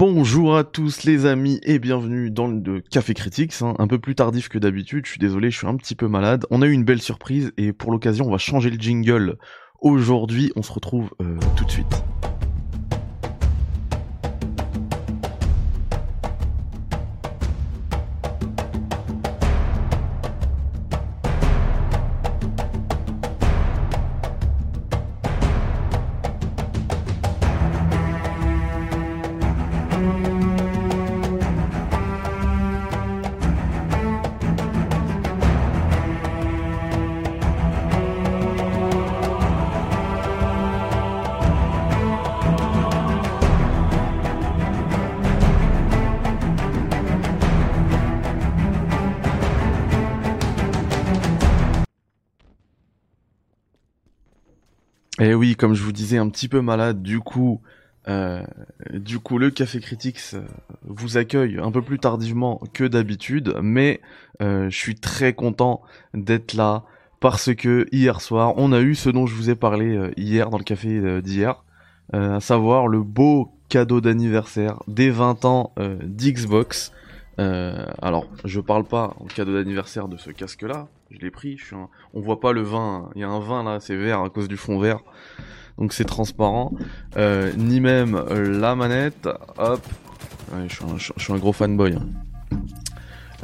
Bonjour à tous les amis et bienvenue dans le Café Critics, hein. un peu plus tardif que d'habitude, je suis désolé, je suis un petit peu malade. On a eu une belle surprise et pour l'occasion on va changer le jingle. Aujourd'hui on se retrouve euh, tout de suite. Et eh oui, comme je vous disais, un petit peu malade, du coup, euh, du coup, le Café Critics euh, vous accueille un peu plus tardivement que d'habitude, mais euh, je suis très content d'être là parce que hier soir, on a eu ce dont je vous ai parlé hier dans le café d'hier, à savoir le beau cadeau d'anniversaire des 20 ans d'Xbox. alors, je parle pas en cadeau d'anniversaire de ce casque-là, je l'ai pris. Je suis On voit pas le vin. Il y a un vin là, c'est vert à cause du fond vert. Donc c'est transparent. Euh, ni même euh, la manette. Hop. je, suis un, gros fanboy. Hein.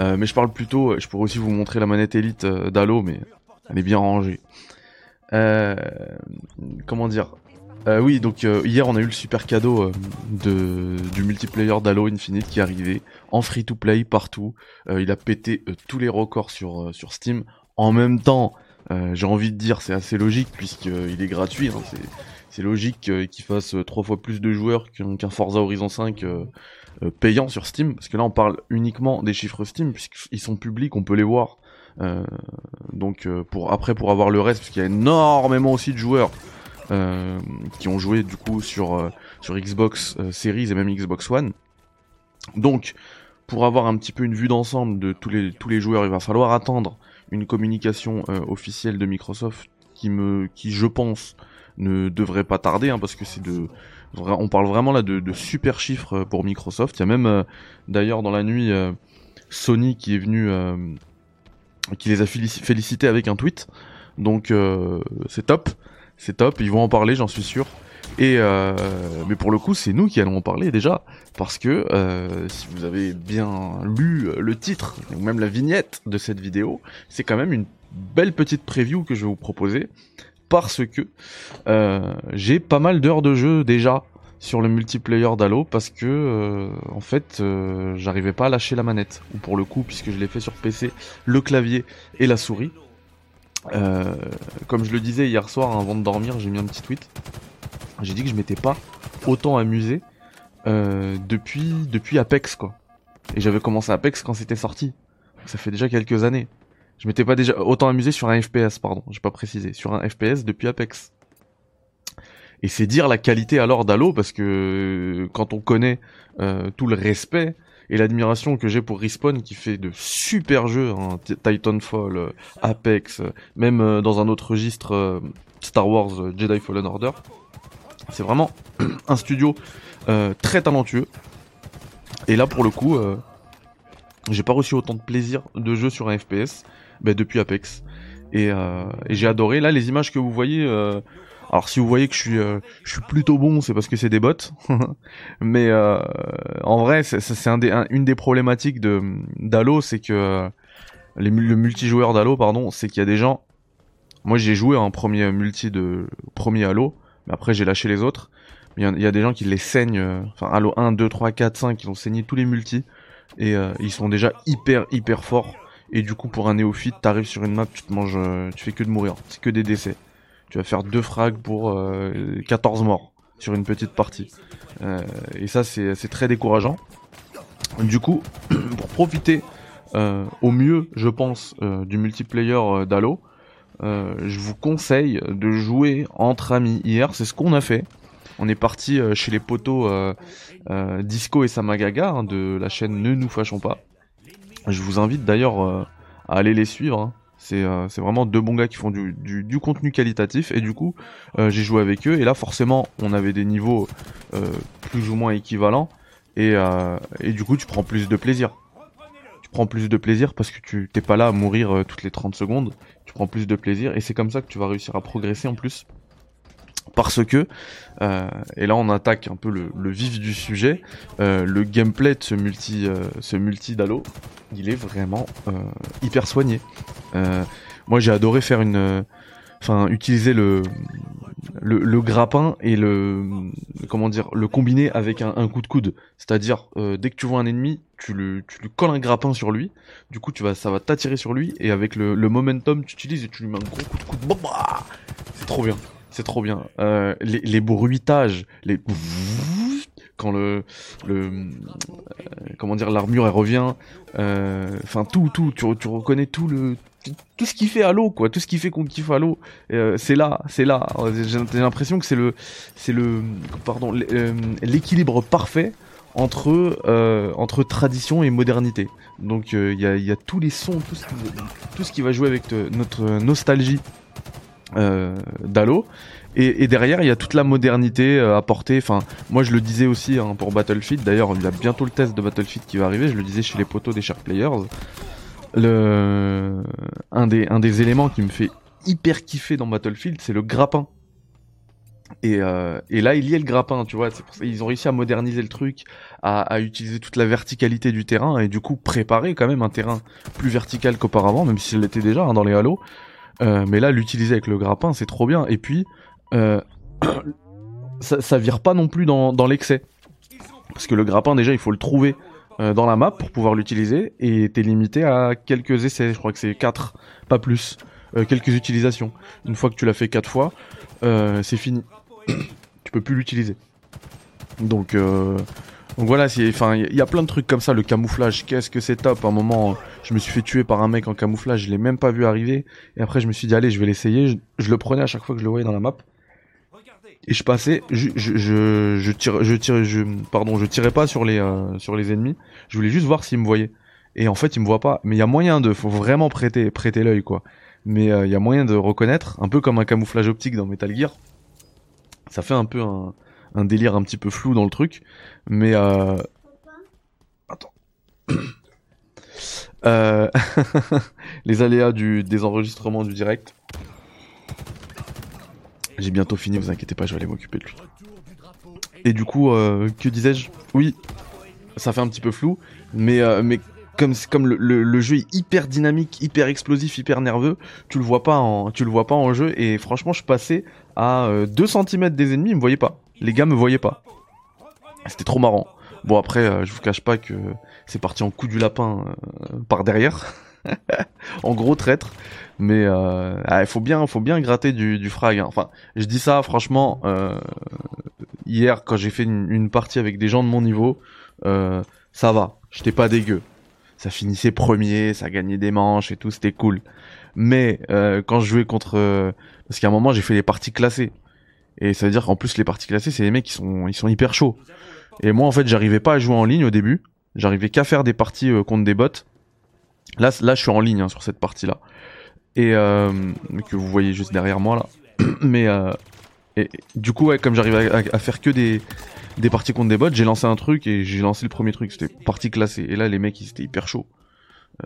Euh, mais je parle plutôt. Je pourrais aussi vous montrer la manette Elite d'Halo, mais elle est bien rangée. comment dire? Oui, donc hier on a eu le super cadeau de, du multiplayer d'Halo Infinite qui est arrivé en free to play partout. il a pété tous les records sur, sur Steam. En même temps, euh, j'ai envie de dire c'est assez logique puisqu'il est gratuit. Hein, c'est logique qu'il fasse trois fois plus de joueurs qu'un Forza Horizon 5 euh, euh, payant sur Steam. Parce que là on parle uniquement des chiffres Steam puisqu'ils sont publics, on peut les voir. donc après pour avoir le reste, parce qu'il y a énormément aussi de joueurs qui ont joué du coup sur, sur Xbox Series et même Xbox One. Donc pour avoir un petit peu une vue d'ensemble de tous les, tous les joueurs, il va falloir attendre une communication euh, officielle de Microsoft qui me, qui je pense ne devrait pas tarder, hein, parce que c'est de, on parle vraiment là de, super chiffres euh, pour Microsoft. Il y a même euh, d'ailleurs dans la nuit Sony qui est venu, qui les a félicités avec un tweet. Donc c'est top, c'est top. Ils vont en parler, j'en suis sûr. Et euh, mais pour le coup, c'est nous qui allons en parler déjà, parce que euh, si vous avez bien lu le titre ou même la vignette de cette vidéo, c'est quand même une belle petite preview que je vais vous proposer, parce que euh, j'ai pas mal d'heures de jeu déjà sur le multiplayer d'Halo parce que euh, en fait j'arrivais pas à lâcher la manette. Ou pour le coup puisque je l'ai fait sur PC le clavier et la souris euh, comme je le disais hier soir avant de dormir j'ai mis un petit tweet j'ai dit que je m'étais pas autant amusé euh, depuis, depuis Apex quoi. Et j'avais commencé Apex quand c'était sorti. Ça fait déjà quelques années. Je m'étais pas déjà autant amusé sur un FPS, pardon, j'ai pas précisé, sur un FPS depuis Apex. Et c'est dire la qualité alors d'Halo parce que quand on connaît euh, tout le respect et l'admiration que j'ai pour Respawn qui fait de super jeux, hein, Titanfall, euh, Apex, même dans un autre registre Star Wars Jedi Fallen Order. C'est vraiment un studio euh, très talentueux. Et là, pour le coup, euh, j'ai pas reçu autant de plaisir de jeu sur un FPS bah, depuis Apex. Euh, et, j'ai adoré. Là, les images que vous voyez. alors, si vous voyez que je suis, je suis plutôt bon, c'est parce que c'est des bots. Mais en vrai, c'est un une des problématiques de d'Halo, c'est que les, le multijoueur d'Halo, pardon, c'est qu'il y a des gens. Moi, j'ai joué un premier multi de premier Halo mais après, j'ai lâché les autres. Il y, a des gens qui les saignent. Euh, enfin, Halo 1, 2, 3, 4, 5, ils ont saigné tous les multis. Et euh, ils sont déjà hyper, hyper forts. Et du coup, pour un néophyte, t'arrives sur une map, tu te manges, euh, tu fais que de mourir. C'est que des décès. Tu vas faire deux frags pour 14 morts sur une petite partie. et ça, c'est très décourageant. Du coup, pour profiter au mieux, je pense, du multiplayer d'Halo, euh, je vous conseille de jouer entre amis. Hier, c'est ce qu'on a fait. On est parti euh, chez les potos euh, Disco et Samagaga hein, de la chaîne Ne nous fâchons pas. Je vous invite d'ailleurs à aller les suivre. Hein. C'est vraiment deux bons gars qui font du, contenu qualitatif et du coup j'ai joué avec eux et là forcément on avait des niveaux plus ou moins équivalents et, et du coup tu prends plus de plaisir tu prends plus de plaisir parce que tu t'es pas là à mourir toutes les 30 secondes, tu prends plus de plaisir et c'est comme ça que tu vas réussir à progresser en plus parce que, euh, et là on attaque un peu le, vif du sujet, euh, le gameplay de ce multi, euh, ce multi d'Halo, il est vraiment hyper soigné. moi j'ai adoré faire une, enfin utiliser le, le, grappin et le, comment dire, le combiner avec un, coup de coude. C'est-à-dire dès que tu vois un ennemi, tu le, tu lui colles un grappin sur lui, du coup tu vas, ça va t'attirer sur lui et avec le, momentum tu utilises et tu lui mets un gros coup de coude. C'est trop bien. C'est trop bien. Euh, les, bruitages, les quand le, le euh, comment dire l'armure elle revient, euh, enfin tout tout, tu, reconnais tout le tout ce qui fait Halo quoi, tout ce qui fait qu'on kiffe Halo, c'est là, c'est là. J'ai l'impression que c'est le c'est le pardon l'équilibre parfait entre entre tradition et modernité. Donc il y a, tous les sons, tout ce qui va jouer avec notre nostalgie euh, d'Halo. Et, derrière, il y a toute la modernité euh, apportée. Enfin, moi, je le disais aussi hein, pour Battlefield. D'ailleurs, il y a bientôt le test de Battlefield qui va arriver. Je le disais chez les potos des Shark Players. Le... Un, des, un des éléments qui me fait hyper kiffer dans Battlefield, c'est le grappin. Et, euh, et, là, il y a le grappin, tu vois. ils ont réussi à moderniser le truc, à, à, utiliser toute la verticalité du terrain et du coup préparer quand même un terrain plus vertical qu'auparavant, même s'il l'était déjà hein, dans les Halo. Euh, mais là, l'utiliser avec le grappin, c'est trop bien. Et puis, euh, ça, vire pas non plus dans, dans l'excès. Parce que le grappin, déjà, il faut le trouver euh, dans la map pour pouvoir l'utiliser. Et t'es limité à quelques essais. Je crois que c'est 4, pas plus. Quelques utilisations. Une fois que tu l'as fait 4 fois, c'est fini. tu peux plus l'utiliser. Donc, donc voilà, enfin, il y a plein de trucs comme ça. Le camouflage, qu'est-ce que c'est top. À un moment, je me suis fait tuer par un mec en camouflage, je l'ai même pas vu arriver. Et après, je me suis dit, allez, je vais l'essayer. Je, le prenais à chaque fois que je le voyais dans la map. Et je passais, je, je, je, tire, je tire, je, pardon, je tirais pas sur les, euh, sur les ennemis. Je voulais juste voir s'ils me voyaient. Et en fait, ils me voient pas. Mais il y a moyen de, faut vraiment prêter, prêter l'œil, quoi. Mais euh, il y a moyen de reconnaître, un peu comme un camouflage optique dans Metal Gear. Ça fait un peu un, un délire un petit peu flou dans le truc. Mais euh... Attends. euh... les aléas du... des enregistrements du direct. J'ai bientôt fini, vous inquiétez pas, je vais aller m'occuper de lui. Et du coup, euh, que disais-je? Oui, ça fait un petit peu flou, mais, euh, mais comme, le, jeu est hyper dynamique, hyper explosif, hyper nerveux, tu le vois pas en, le vois pas en jeu, et franchement, je passais à 2 euh, cm des ennemis, ils me voyaient pas. Les gars me voyaient pas. C'était trop marrant. Bon après, euh, je vous cache pas que c'est parti en coup du lapin euh, par derrière. en gros traître. Mais euh, ah, il faut bien, faut bien gratter du, du frag. Hein. Enfin, je dis ça franchement. hier, quand j'ai fait une, partie avec des gens de mon niveau, ça va. J'étais pas dégueu. Ça finissait premier, ça gagnait des manches et tout, c'était cool. Mais quand je jouais contre, parce qu'à un moment j'ai fait les parties classées. Et ça veut dire qu'en plus les parties classées, c'est des mecs qui sont, ils sont hyper chauds. Et moi en fait, j'arrivais pas à jouer en ligne au début. J'arrivais qu'à faire des parties euh, contre des bots. Là, là, je suis en ligne hein, sur cette partie-là. Et euh, que vous voyez juste derrière moi là. Mais euh, du coup, ouais, comme j'arrivais à, faire que des des parties contre des bots, j'ai lancé un truc et j'ai lancé le premier truc. C'était partie classée. Et là, les mecs, ils étaient hyper chauds.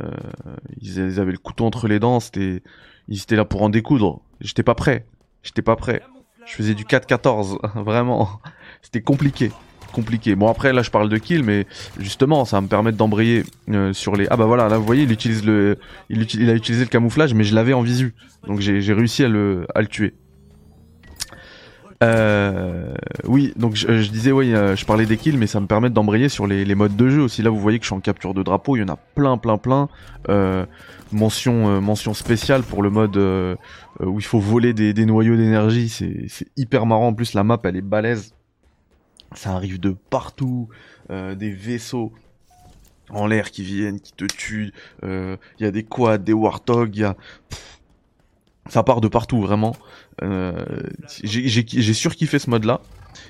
Euh, ils, ils, avaient le couteau entre les dents. C'était, ils étaient là pour en découdre. J'étais pas prêt. J'étais pas prêt. Je faisais du 4-14, vraiment. C'était compliqué. Compliqué. Bon après là je parle de kill mais justement ça va me permettre d'embrayer euh, sur les... Ah bah voilà là vous voyez il utilise le... Il, a utilisé le camouflage mais je l'avais en visu. Donc j'ai réussi à le, à le tuer. Euh, oui, donc je, disais, oui, euh, je parlais des kills, mais ça me permet d'embrayer sur les, les, modes de jeu aussi. Là, vous voyez que je suis en capture de drapeau, il y en a plein, plein, plein. Euh, mention, euh, mention spéciale pour le mode euh, où il faut voler des, des noyaux d'énergie, c'est hyper marrant. En plus, la map, elle est balèze. Ça arrive de partout, des vaisseaux en l'air qui viennent, qui te tuent. Il y a des quads, des warthogs, y a ça part de partout vraiment. Euh, j'ai surkiffé ce mode là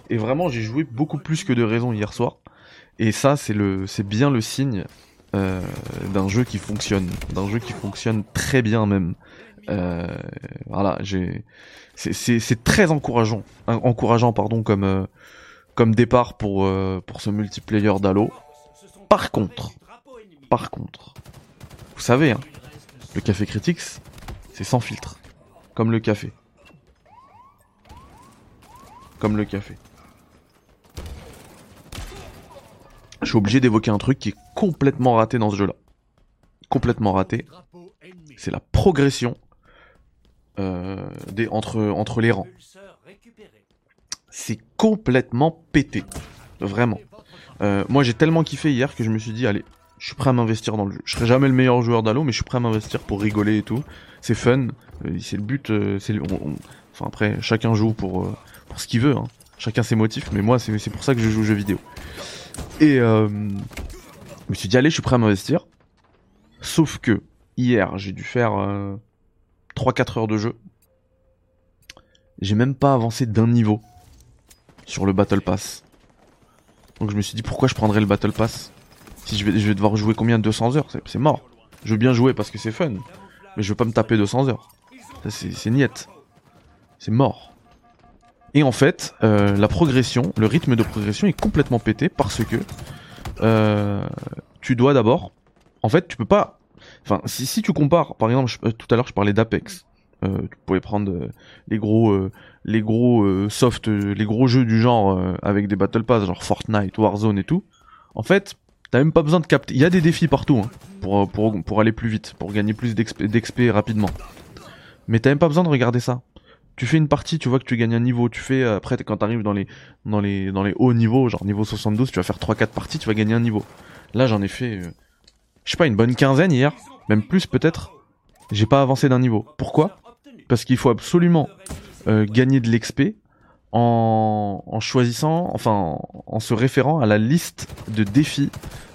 et vraiment j'ai joué beaucoup plus que de raison hier soir. Et ça c'est le c'est bien le signe euh, d'un jeu qui fonctionne, d'un jeu qui fonctionne très bien même. Euh, voilà, j'ai c'est très encourageant, encourageant pardon comme comme départ pour, euh, pour ce multiplayer d'Halo. Par contre, par contre, vous savez, hein, le café Critics, c'est sans filtre. Comme le café. Comme le café. Je suis obligé d'évoquer un truc qui est complètement raté dans ce jeu-là. Complètement raté. C'est la progression euh, des, entre, entre les rangs. C'est complètement pété. Vraiment. Euh, moi j'ai tellement kiffé hier que je me suis dit, allez, je suis prêt à m'investir dans le jeu. Je serai jamais le meilleur joueur d'Halo, mais je suis prêt à m'investir pour rigoler et tout. C'est fun, euh, c'est le but. Enfin après, chacun joue pour, pour ce qu'il veut. Hein. Chacun ses motifs, mais moi c'est pour ça que je joue aux jeux vidéo. Et euh, je me suis dit, allez, je suis prêt à m'investir. Sauf que hier, j'ai dû faire 3-4 heures de jeu. J'ai même pas avancé d'un niveau sur le Battle Pass. Donc je me suis dit, pourquoi je prendrais le Battle Pass Si je vais, je vais devoir jouer combien 200 heures? C'est mort. Je veux bien jouer parce que c'est fun. Mais je veux pas me taper 200 heures. C'est niette. C'est mort. Et en fait, euh, la progression, le rythme de progression est complètement pété parce que euh, tu dois d'abord, en fait, tu peux pas. Enfin, si, tu compares, par exemple, euh, tout à l'heure, je parlais d'Apex. tu pouvais prendre les gros, les gros soft, les gros jeux du genre avec des battle pass, genre Fortnite, Warzone et tout. En fait, t'as même pas besoin de capter. Il y a des défis partout hein, pour, pour, pour aller plus vite, pour gagner plus d'XP rapidement. Mais t'as même pas besoin de regarder ça tu fais une partie, tu vois que tu gagnes un niveau, tu fais après quand t'arrives dans les dans les dans les hauts niveaux, genre niveau 72, tu vas faire 3 4 parties, tu vas gagner un niveau. Là, j'en ai fait euh, je sais pas une bonne quinzaine hier, même plus peut-être. J'ai pas avancé d'un niveau. Pourquoi? Parce qu'il faut absolument euh, gagner de l'XP en, choisissant, enfin en, se référant à la liste de défis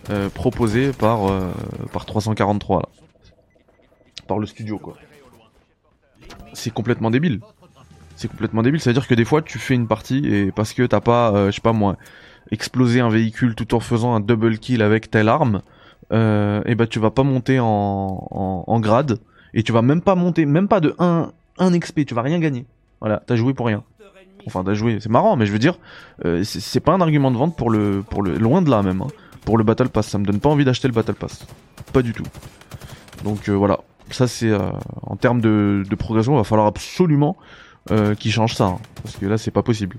euh, proposés par par 343 là. Par le studio quoi. C'est complètement débile c'est complètement débile. C'est-à-dire que des fois, tu fais une partie et parce que t'as pas, euh, je sais pas moi, explosé un véhicule tout en faisant un double kill avec telle arme, euh, et bah tu vas pas monter en, en, grade et tu vas même pas monter, même pas de 1, 1 XP, tu vas rien gagner. Voilà, t'as joué pour rien. Enfin, t'as joué, c'est marrant, mais je veux dire, euh, c'est pas un argument de vente pour le, pour le, loin de là même, hein. pour le Battle Pass. Ça me donne pas envie d'acheter le Battle Pass, pas du tout. Donc euh, voilà, ça c'est en termes de, de progression, il va falloir absolument euh, qui change ça. Hein, parce que là, c'est pas possible.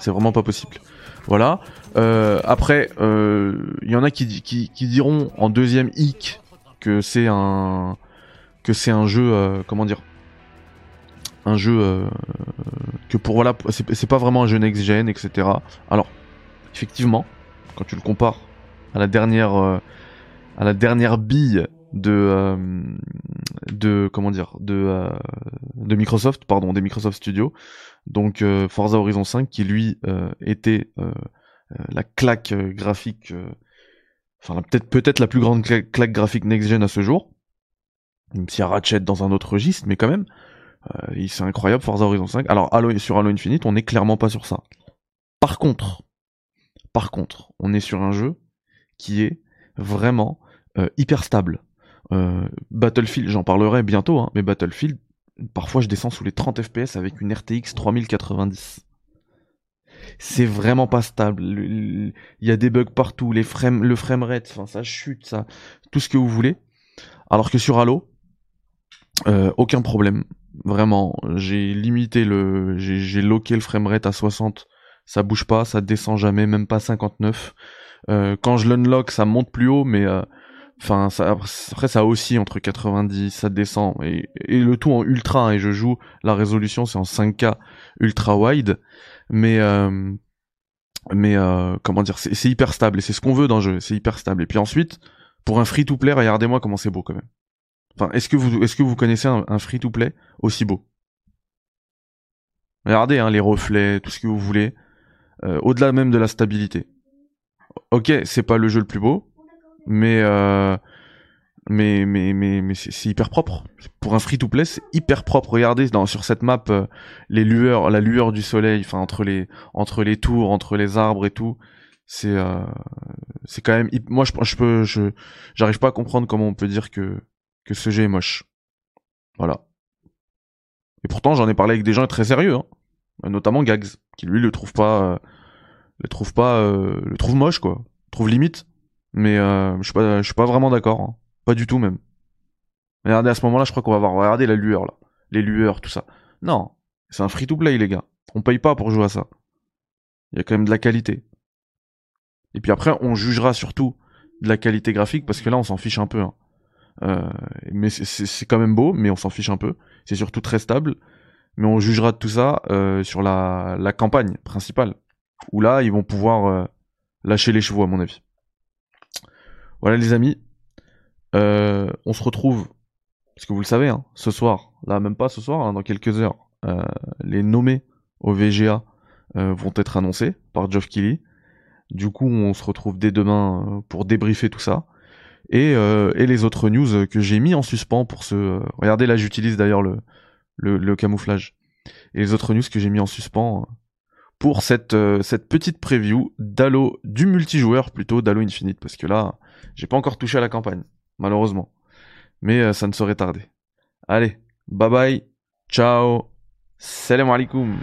C'est vraiment pas possible. Voilà. Euh, après, il euh, y en a qui, qui, qui, diront en deuxième hic que c'est un que c'est un jeu euh, comment dire un jeu que pour voilà c'est pas vraiment un jeu next gen etc. Alors effectivement quand tu le compares à la dernière à la dernière bille de euh, de comment dire de euh, de Microsoft pardon des Microsoft Studios. Donc euh, Forza Horizon 5 qui lui était la claque graphique enfin peut-être peut-être la plus grande claque, graphique next gen à ce jour. Même s'il y a Ratchet dans un autre registre mais quand même c'est incroyable Forza Horizon 5 alors sur Halo Infinite on n'est clairement pas sur ça. Par contre par contre on est sur un jeu qui est vraiment hyper stable euh, Battlefield, j'en parlerai bientôt, hein, mais Battlefield, parfois je descends sous les 30 FPS avec une RTX 3090. C'est vraiment pas stable. Il y a des bugs partout, les frames, le framerate, enfin ça chute, ça, tout ce que vous voulez. Alors que sur Halo, euh, aucun problème. Vraiment, j'ai limité le, j'ai loqué le framerate à 60. Ça bouge pas, ça descend jamais, même pas 59. Euh, quand je l'unlock, ça monte plus haut, mais euh, Enfin, après ça aussi entre 90, ça descend et, le tout en ultra. Hein, et je joue la résolution, c'est en 5K ultra wide, mais euh, mais euh, comment dire, c'est hyper stable et c'est ce qu'on veut dans le jeu, c'est hyper stable. Et puis ensuite, pour un free to play, regardez-moi comment c'est beau quand même. Enfin, est-ce que vous est-ce que vous connaissez un, free to play aussi beau? Regardez hein, les reflets, tout ce que vous voulez, euh, au-delà même de la stabilité. Ok, c'est pas le jeu le plus beau, mais euh, mais mais mais mais c'est hyper propre. Pour un free to play, c'est hyper propre. Regardez dans sur cette map euh, les lueurs, la lueur du soleil, enfin entre les entre les tours, entre les arbres et tout, c'est euh, c'est quand même moi je je peux je j'arrive pas à comprendre comment on peut dire que que ce jeu est moche. Voilà. Et pourtant, j'en ai parlé avec des gens très sérieux, hein. notamment Gags, qui lui le trouve pas le trouve pas, le trouve moche quoi, trouve limite. Mais je suis pas, suis pas vraiment d'accord, hein. pas du tout même. Regardez à ce moment-là, je crois qu'on va voir, regardez la lueur là, les lueurs, tout ça. Non, c'est un free-to-play les gars. On paye pas pour jouer à ça. Il y a quand même de la qualité. Et puis après, on jugera surtout de la qualité graphique parce que là, on s'en fiche un peu. Hein. Euh, mais c'est quand même beau, mais on s'en fiche un peu. C'est surtout très stable. Mais on jugera de tout ça euh, sur la, campagne principale. Où là, ils vont pouvoir euh, lâcher les chevaux, à mon avis. Voilà, les amis. on se retrouve, parce que vous le savez, hein, ce soir, là, même pas ce soir, hein, dans quelques heures, les nommés au VGA vont être annoncés par Geoff Keighley. Du coup, on se retrouve dès demain euh, pour débriefer tout ça. Et, euh, et les autres news que j'ai mis en suspens pour ce... Euh, regardez, là, j'utilise d'ailleurs le, le, camouflage. Et les autres news que j'ai mis en suspens pour cette, cette petite preview d'Halo, du multijoueur plutôt, d'Halo Infinite. Parce que là, j'ai pas encore touché à la campagne, malheureusement. Mais ça ne saurait tarder. Allez, bye bye, ciao, salam alaikum.